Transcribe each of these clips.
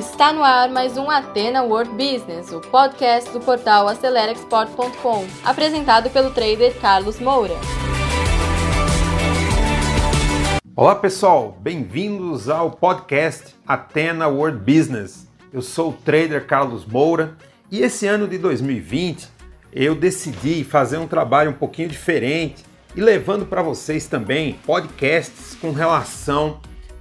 Está no ar mais um Atena World Business, o podcast do portal AceleraExport.com, apresentado pelo trader Carlos Moura. Olá pessoal, bem-vindos ao podcast Atena World Business. Eu sou o trader Carlos Moura e esse ano de 2020 eu decidi fazer um trabalho um pouquinho diferente e levando para vocês também podcasts com relação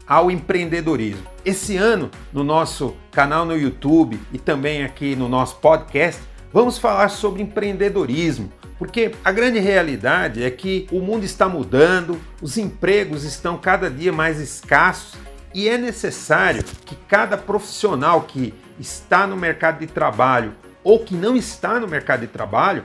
ao empreendedorismo. Esse ano, no nosso canal no YouTube e também aqui no nosso podcast, vamos falar sobre empreendedorismo, porque a grande realidade é que o mundo está mudando, os empregos estão cada dia mais escassos e é necessário que cada profissional que está no mercado de trabalho ou que não está no mercado de trabalho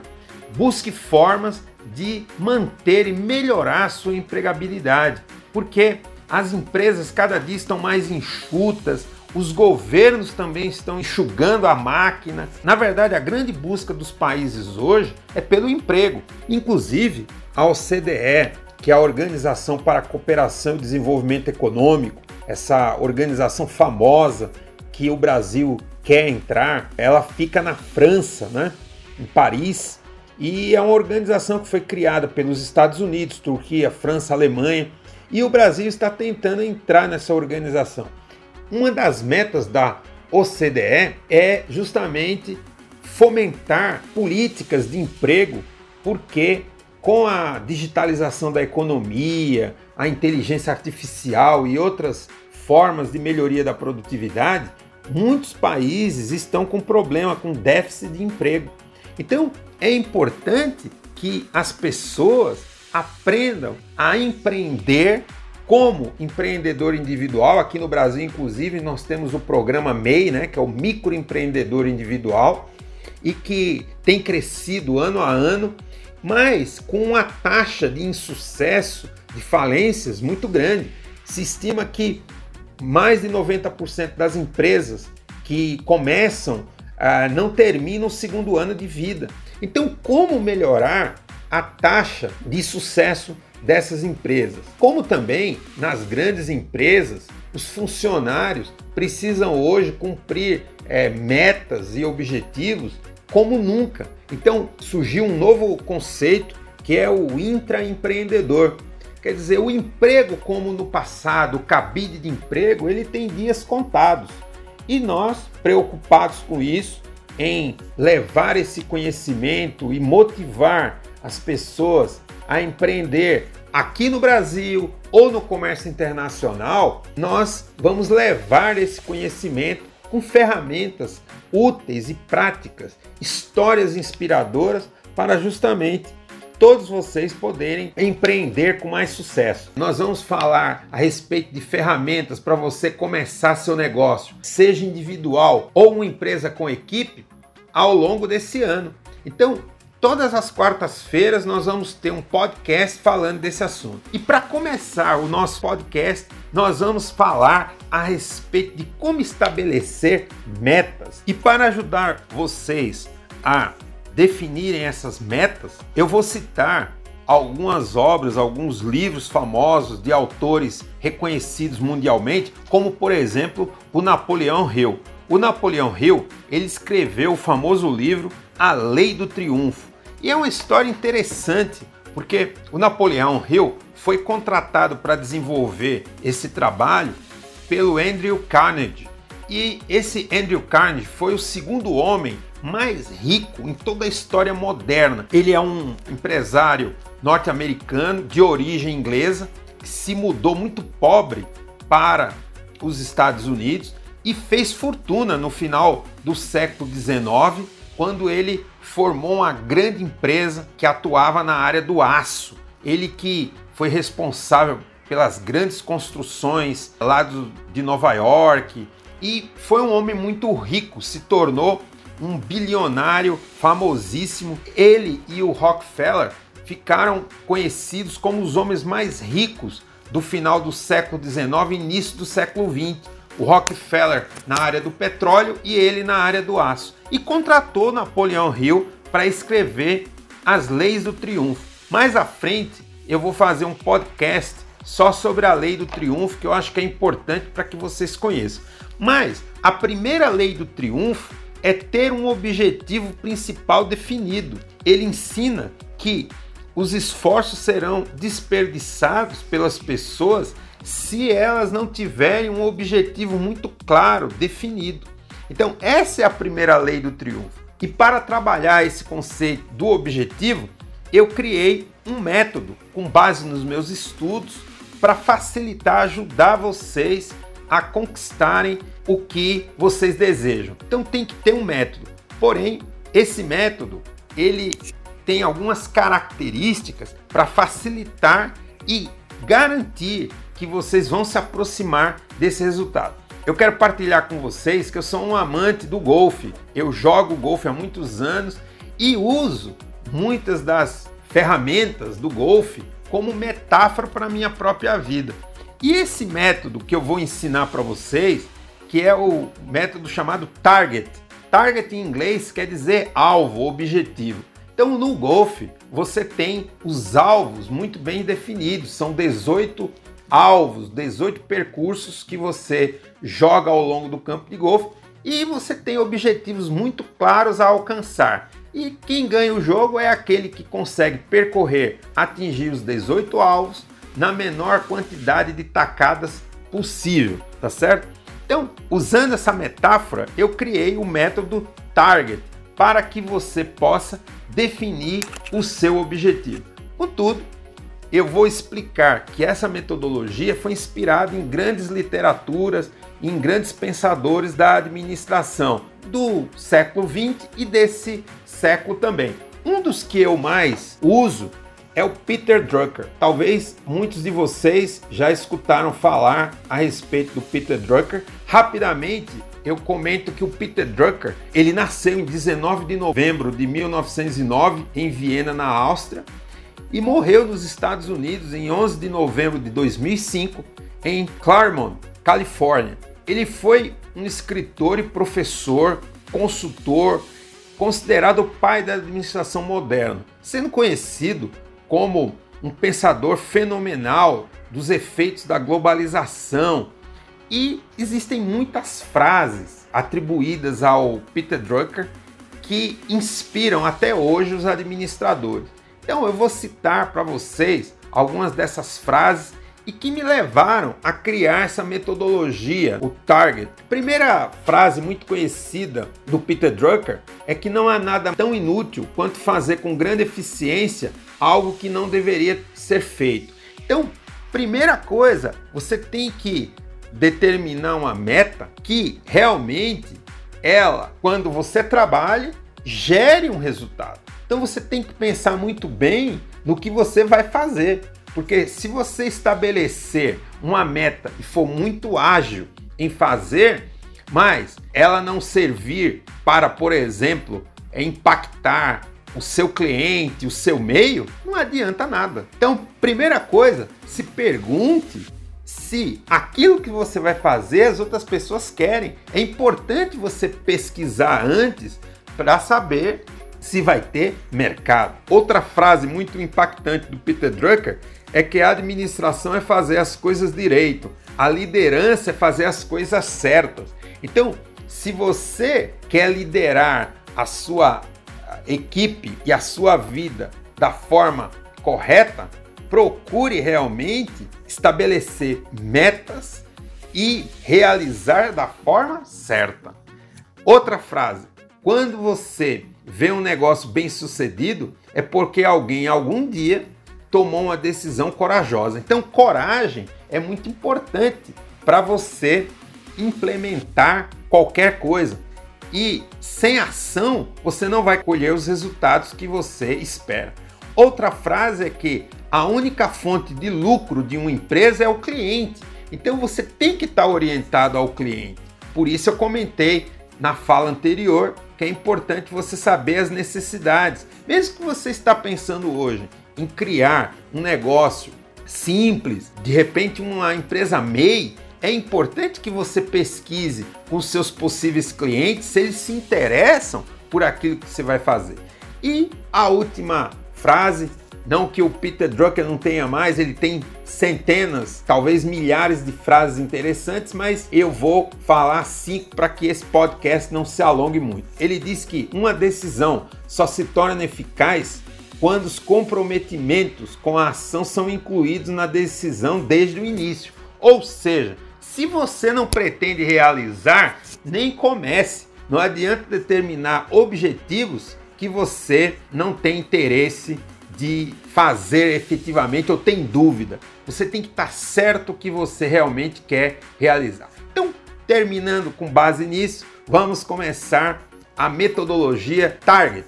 busque formas de manter e melhorar a sua empregabilidade, porque as empresas cada dia estão mais enxutas, os governos também estão enxugando a máquina. Na verdade, a grande busca dos países hoje é pelo emprego. Inclusive, a OCDE, que é a Organização para a Cooperação e Desenvolvimento Econômico, essa organização famosa que o Brasil quer entrar, ela fica na França, né? em Paris, e é uma organização que foi criada pelos Estados Unidos, Turquia, França, Alemanha e o Brasil está tentando entrar nessa organização. Uma das metas da OCDE é justamente fomentar políticas de emprego, porque com a digitalização da economia, a inteligência artificial e outras formas de melhoria da produtividade, muitos países estão com problema com déficit de emprego. Então, é importante que as pessoas aprendam a empreender como empreendedor individual. Aqui no Brasil, inclusive, nós temos o programa MEI, né, que é o microempreendedor individual, e que tem crescido ano a ano, mas com uma taxa de insucesso, de falências muito grande. Se estima que mais de 90% das empresas que começam ah, não terminam o segundo ano de vida. Então, como melhorar a taxa de sucesso dessas empresas. Como também nas grandes empresas, os funcionários precisam hoje cumprir é, metas e objetivos como nunca. Então surgiu um novo conceito que é o intraempreendedor. Quer dizer, o emprego como no passado, o cabide de emprego, ele tem dias contados. E nós, preocupados com isso, em levar esse conhecimento e motivar as pessoas a empreender aqui no Brasil ou no comércio internacional, nós vamos levar esse conhecimento com ferramentas úteis e práticas, histórias inspiradoras para justamente todos vocês poderem empreender com mais sucesso. Nós vamos falar a respeito de ferramentas para você começar seu negócio, seja individual ou uma empresa com equipe, ao longo desse ano. Então, Todas as quartas-feiras nós vamos ter um podcast falando desse assunto. E para começar o nosso podcast, nós vamos falar a respeito de como estabelecer metas. E para ajudar vocês a definirem essas metas, eu vou citar algumas obras, alguns livros famosos de autores reconhecidos mundialmente, como por exemplo o Napoleão Hill. O Napoleão Hill, ele escreveu o famoso livro A Lei do Triunfo e é uma história interessante, porque o Napoleão Hill foi contratado para desenvolver esse trabalho pelo Andrew Carnegie. E esse Andrew Carnegie foi o segundo homem mais rico em toda a história moderna. Ele é um empresário norte-americano de origem inglesa que se mudou muito pobre para os Estados Unidos e fez fortuna no final do século XIX, quando ele formou uma grande empresa que atuava na área do aço. Ele que foi responsável pelas grandes construções lá de Nova York e foi um homem muito rico, se tornou um bilionário famosíssimo. Ele e o Rockefeller ficaram conhecidos como os homens mais ricos do final do século XIX e início do século XX. O Rockefeller na área do petróleo e ele na área do aço e contratou Napoleão Hill para escrever As Leis do Triunfo. Mais à frente eu vou fazer um podcast só sobre a lei do triunfo, que eu acho que é importante para que vocês conheçam. Mas a primeira lei do triunfo é ter um objetivo principal definido. Ele ensina que os esforços serão desperdiçados pelas pessoas se elas não tiverem um objetivo muito claro, definido. Então, essa é a primeira lei do triunfo. E para trabalhar esse conceito do objetivo, eu criei um método com base nos meus estudos para facilitar, ajudar vocês a conquistarem o que vocês desejam. Então tem que ter um método. Porém, esse método, ele tem algumas características para facilitar e garantir que vocês vão se aproximar desse resultado. Eu quero partilhar com vocês que eu sou um amante do golfe. Eu jogo golfe há muitos anos e uso muitas das ferramentas do golfe como metáfora para a minha própria vida. E esse método que eu vou ensinar para vocês, que é o método chamado Target. Target em inglês quer dizer alvo, objetivo. Então no golfe você tem os alvos muito bem definidos, são 18 alvos, 18 percursos que você joga ao longo do campo de golfe e você tem objetivos muito claros a alcançar. E quem ganha o jogo é aquele que consegue percorrer, atingir os 18 alvos na menor quantidade de tacadas possível, tá certo? Então, usando essa metáfora, eu criei o método Target para que você possa definir o seu objetivo. Contudo, eu vou explicar que essa metodologia foi inspirada em grandes literaturas, em grandes pensadores da administração do século XX e desse século também. Um dos que eu mais uso é o Peter Drucker. Talvez muitos de vocês já escutaram falar a respeito do Peter Drucker. Rapidamente, eu comento que o Peter Drucker, ele nasceu em 19 de novembro de 1909 em Viena, na Áustria, e morreu nos Estados Unidos em 11 de novembro de 2005 em Claremont, Califórnia. Ele foi um escritor e professor, consultor, considerado o pai da administração moderna, sendo conhecido como um pensador fenomenal dos efeitos da globalização. E existem muitas frases atribuídas ao Peter Drucker que inspiram até hoje os administradores. Então eu vou citar para vocês algumas dessas frases e que me levaram a criar essa metodologia, o Target. Primeira frase muito conhecida do Peter Drucker é que não há nada tão inútil quanto fazer com grande eficiência algo que não deveria ser feito. Então, primeira coisa, você tem que determinar uma meta que realmente ela, quando você trabalha, gere um resultado. Então você tem que pensar muito bem no que você vai fazer. Porque se você estabelecer uma meta e for muito ágil em fazer, mas ela não servir para, por exemplo, impactar o seu cliente, o seu meio, não adianta nada. Então, primeira coisa, se pergunte se aquilo que você vai fazer as outras pessoas querem. É importante você pesquisar antes para saber se vai ter mercado. Outra frase muito impactante do Peter Drucker é que a administração é fazer as coisas direito, a liderança é fazer as coisas certas. Então, se você quer liderar a sua equipe e a sua vida da forma correta, procure realmente estabelecer metas e realizar da forma certa. Outra frase: quando você vê um negócio bem sucedido, é porque alguém algum dia tomou uma decisão corajosa. Então, coragem é muito importante para você implementar qualquer coisa. E sem ação, você não vai colher os resultados que você espera. Outra frase é que a única fonte de lucro de uma empresa é o cliente. Então você tem que estar orientado ao cliente. Por isso eu comentei na fala anterior que é importante você saber as necessidades. Mesmo que você está pensando hoje em criar um negócio simples, de repente uma empresa MEI, é importante que você pesquise com seus possíveis clientes se eles se interessam por aquilo que você vai fazer. E a última frase, não que o Peter Drucker não tenha mais, ele tem centenas, talvez milhares de frases interessantes, mas eu vou falar cinco para que esse podcast não se alongue muito. Ele diz que uma decisão só se torna eficaz quando os comprometimentos com a ação são incluídos na decisão desde o início. Ou seja, se você não pretende realizar, nem comece. Não adianta determinar objetivos que você não tem interesse de fazer efetivamente ou tem dúvida. Você tem que estar certo que você realmente quer realizar. Então, terminando com base nisso, vamos começar a metodologia Target.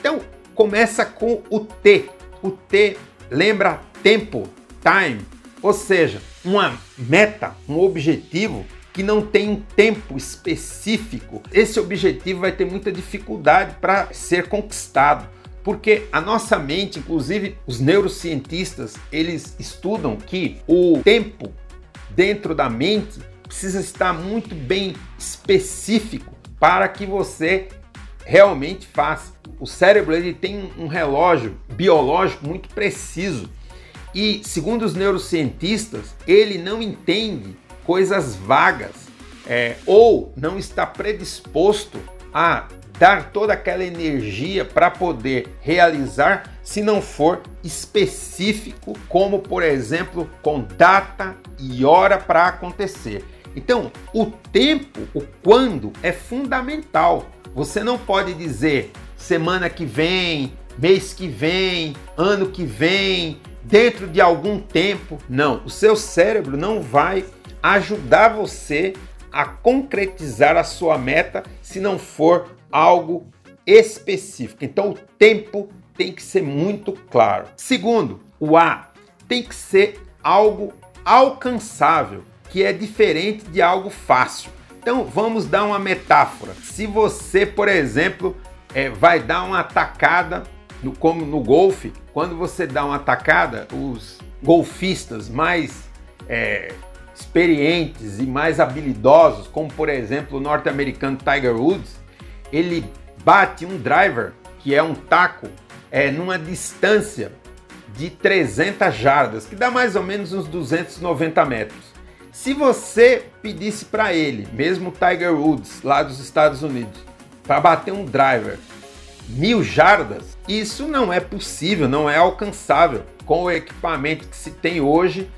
Então, começa com o T. O T lembra tempo, time, ou seja, uma meta, um objetivo que não tem um tempo específico. Esse objetivo vai ter muita dificuldade para ser conquistado. Porque a nossa mente, inclusive os neurocientistas, eles estudam que o tempo dentro da mente precisa estar muito bem específico para que você realmente faça. O cérebro ele tem um relógio biológico muito preciso e, segundo os neurocientistas, ele não entende coisas vagas é, ou não está predisposto a dar toda aquela energia para poder realizar se não for específico, como por exemplo com data e hora para acontecer. Então, o tempo, o quando é fundamental. Você não pode dizer semana que vem, mês que vem, ano que vem, dentro de algum tempo. Não, o seu cérebro não vai ajudar você a concretizar a sua meta se não for algo específico. Então o tempo tem que ser muito claro. Segundo, o A tem que ser algo alcançável, que é diferente de algo fácil. Então vamos dar uma metáfora. Se você, por exemplo, é, vai dar uma atacada no, como no golfe, quando você dá uma atacada, os golfistas mais é, experientes e mais habilidosos, como por exemplo o norte-americano Tiger Woods, ele bate um driver, que é um taco, é, numa distância de 300 jardas, que dá mais ou menos uns 290 metros. Se você pedisse para ele, mesmo Tiger Woods, lá dos Estados Unidos, para bater um driver mil jardas, isso não é possível, não é alcançável com o equipamento que se tem hoje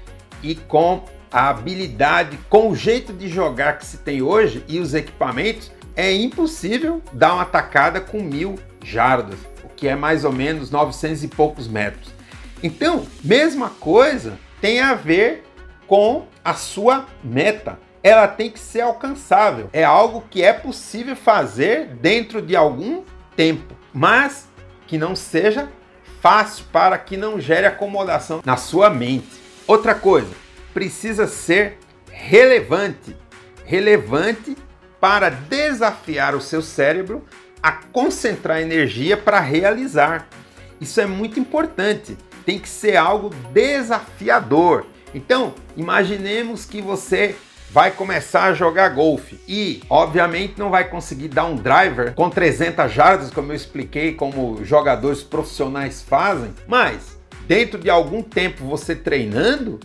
e com a habilidade, com o jeito de jogar que se tem hoje e os equipamentos, é impossível dar uma atacada com mil jardas, o que é mais ou menos 900 e poucos metros. Então, mesma coisa tem a ver com a sua meta. Ela tem que ser alcançável. É algo que é possível fazer dentro de algum tempo, mas que não seja fácil para que não gere acomodação na sua mente. Outra coisa, precisa ser relevante. Relevante para desafiar o seu cérebro a concentrar energia para realizar. Isso é muito importante. Tem que ser algo desafiador. Então, imaginemos que você vai começar a jogar golfe e, obviamente, não vai conseguir dar um driver com 300 jardas, como eu expliquei, como jogadores profissionais fazem, mas dentro de algum tempo você treinando,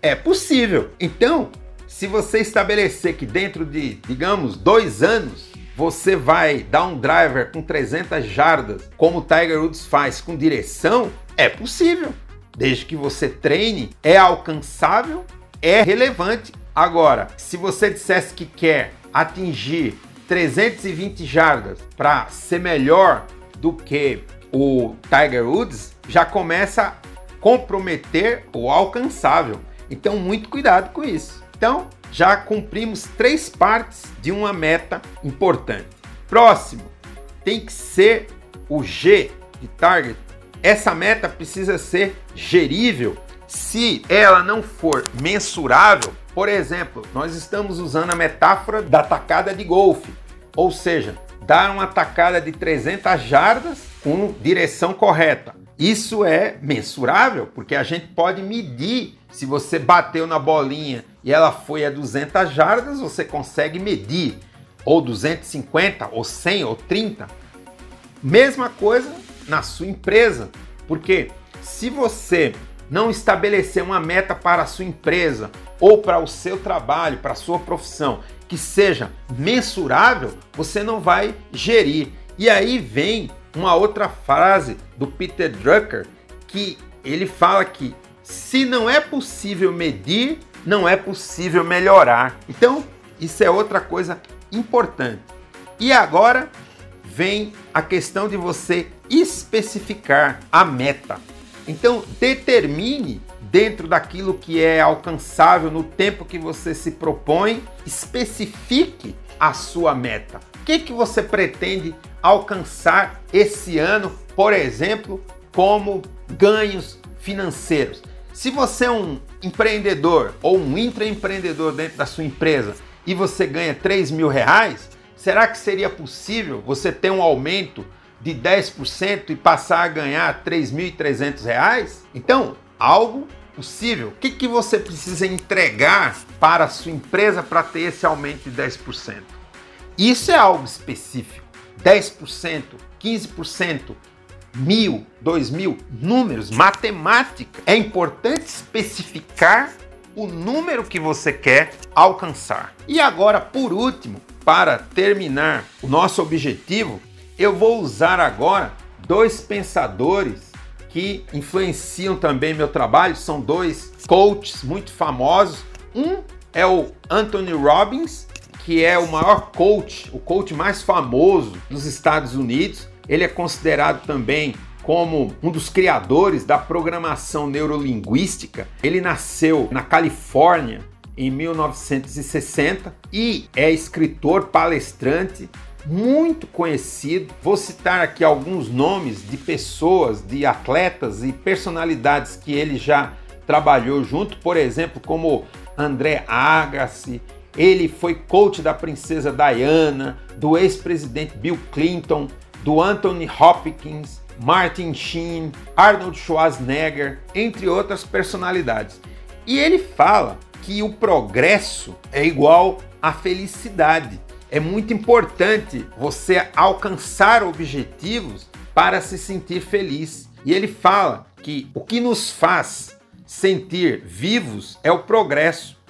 é possível. Então, se você estabelecer que dentro de, digamos, dois anos, você vai dar um driver com 300 jardas, como o Tiger Woods faz com direção, é possível. Desde que você treine, é alcançável, é relevante. Agora, se você dissesse que quer atingir 320 jardas para ser melhor do que o Tiger Woods, já começa a comprometer o alcançável. Então, muito cuidado com isso. Então, já cumprimos três partes de uma meta importante. Próximo, tem que ser o G de target. Essa meta precisa ser gerível. Se ela não for mensurável, por exemplo, nós estamos usando a metáfora da tacada de golfe, ou seja, dar uma tacada de 300 jardas com direção correta. Isso é mensurável, porque a gente pode medir se você bateu na bolinha e ela foi a 200 jardas, você consegue medir ou 250 ou 100 ou 30. Mesma coisa na sua empresa, porque se você não estabelecer uma meta para a sua empresa ou para o seu trabalho, para a sua profissão, que seja mensurável, você não vai gerir. E aí vem uma outra frase do Peter Drucker que ele fala que se não é possível medir, não é possível melhorar. Então, isso é outra coisa importante. E agora vem a questão de você especificar a meta. Então, determine dentro daquilo que é alcançável no tempo que você se propõe, especifique a sua meta. O que, que você pretende alcançar esse ano, por exemplo, como ganhos financeiros? Se você é um empreendedor ou um intraempreendedor dentro da sua empresa e você ganha 3 mil reais, será que seria possível você ter um aumento de 10% e passar a ganhar 3.300 reais? Então, algo possível. O que, que você precisa entregar para a sua empresa para ter esse aumento de 10%? Isso é algo específico. 10%, 15%, mil, dois mil, números, matemática. É importante especificar o número que você quer alcançar. E agora, por último, para terminar o nosso objetivo, eu vou usar agora dois pensadores que influenciam também meu trabalho. São dois coaches muito famosos. Um é o Anthony Robbins, que é o maior coach, o coach mais famoso dos Estados Unidos. Ele é considerado também como um dos criadores da programação neurolinguística. Ele nasceu na Califórnia em 1960 e é escritor, palestrante, muito conhecido. Vou citar aqui alguns nomes de pessoas, de atletas e personalidades que ele já trabalhou junto, por exemplo, como André Agassi, ele foi coach da princesa Diana, do ex-presidente Bill Clinton, do Anthony Hopkins, Martin Sheen, Arnold Schwarzenegger, entre outras personalidades. E ele fala que o progresso é igual à felicidade. É muito importante você alcançar objetivos para se sentir feliz. E ele fala que o que nos faz sentir vivos é o progresso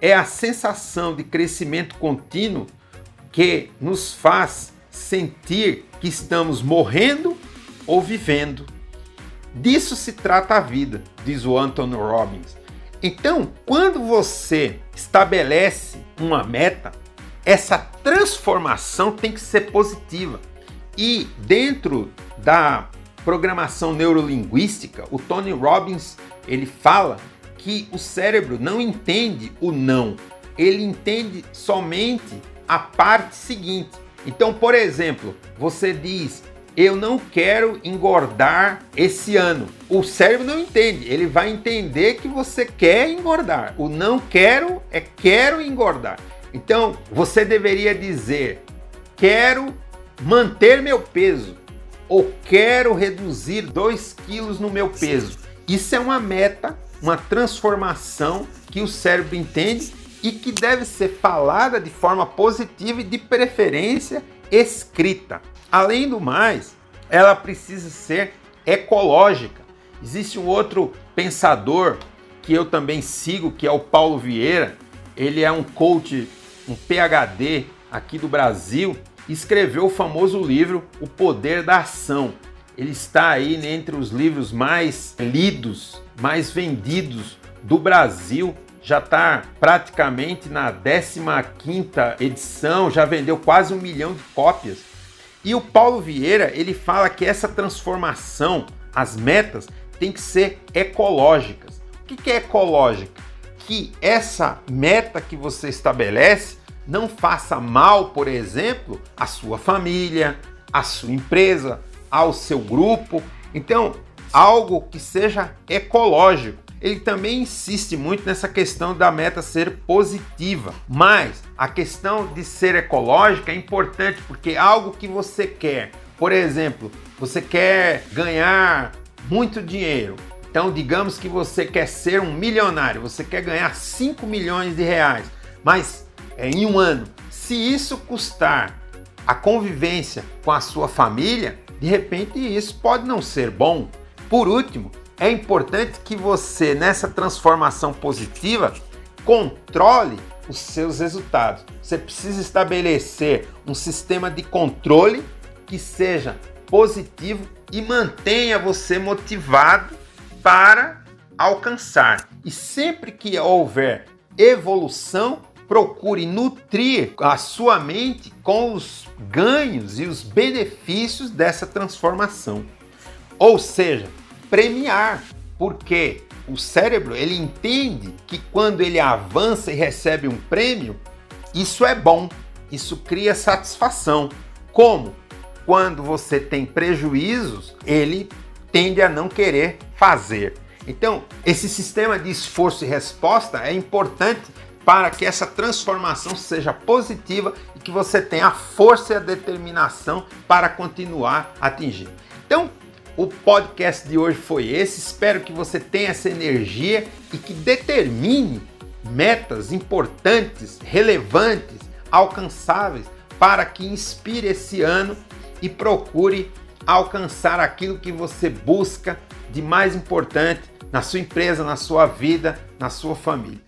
é a sensação de crescimento contínuo que nos faz sentir que estamos morrendo ou vivendo. Disso se trata a vida, diz o Anthony Robbins. Então, quando você estabelece uma meta, essa transformação tem que ser positiva. E dentro da programação neurolinguística, o Tony Robbins ele fala que o cérebro não entende o não, ele entende somente a parte seguinte. Então, por exemplo, você diz: Eu não quero engordar esse ano. O cérebro não entende, ele vai entender que você quer engordar. O não quero é quero engordar. Então, você deveria dizer: Quero manter meu peso ou quero reduzir 2 quilos no meu peso. Isso é uma meta uma transformação que o cérebro entende e que deve ser falada de forma positiva e de preferência escrita. Além do mais, ela precisa ser ecológica. Existe um outro pensador que eu também sigo, que é o Paulo Vieira. Ele é um coach, um PhD aqui do Brasil, escreveu o famoso livro O Poder da Ação. Ele está aí entre os livros mais lidos mais vendidos do Brasil. Já está praticamente na 15ª edição, já vendeu quase um milhão de cópias. E o Paulo Vieira, ele fala que essa transformação, as metas, tem que ser ecológicas. O que é ecológica? Que essa meta que você estabelece não faça mal, por exemplo, à sua família, à sua empresa, ao seu grupo. Então, algo que seja ecológico. Ele também insiste muito nessa questão da meta ser positiva, mas a questão de ser ecológica é importante porque algo que você quer, por exemplo, você quer ganhar muito dinheiro. Então, digamos que você quer ser um milionário, você quer ganhar 5 milhões de reais, mas em um ano. Se isso custar a convivência com a sua família, de repente isso pode não ser bom. Por último, é importante que você, nessa transformação positiva, controle os seus resultados. Você precisa estabelecer um sistema de controle que seja positivo e mantenha você motivado para alcançar. E sempre que houver evolução, procure nutrir a sua mente com os ganhos e os benefícios dessa transformação. Ou seja, premiar, porque o cérebro ele entende que quando ele avança e recebe um prêmio, isso é bom, isso cria satisfação. Como? Quando você tem prejuízos, ele tende a não querer fazer. Então, esse sistema de esforço e resposta é importante para que essa transformação seja positiva e que você tenha a força e a determinação para continuar atingindo. Então, o podcast de hoje foi esse. Espero que você tenha essa energia e que determine metas importantes, relevantes, alcançáveis para que inspire esse ano e procure alcançar aquilo que você busca de mais importante na sua empresa, na sua vida, na sua família.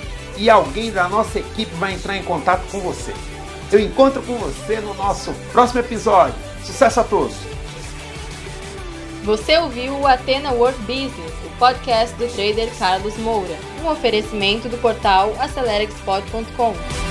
e alguém da nossa equipe vai entrar em contato com você. Eu encontro com você no nosso próximo episódio. Sucesso a todos! Você ouviu o Atena World Business, o podcast do trader Carlos Moura, um oferecimento do portal AceleraExport.com.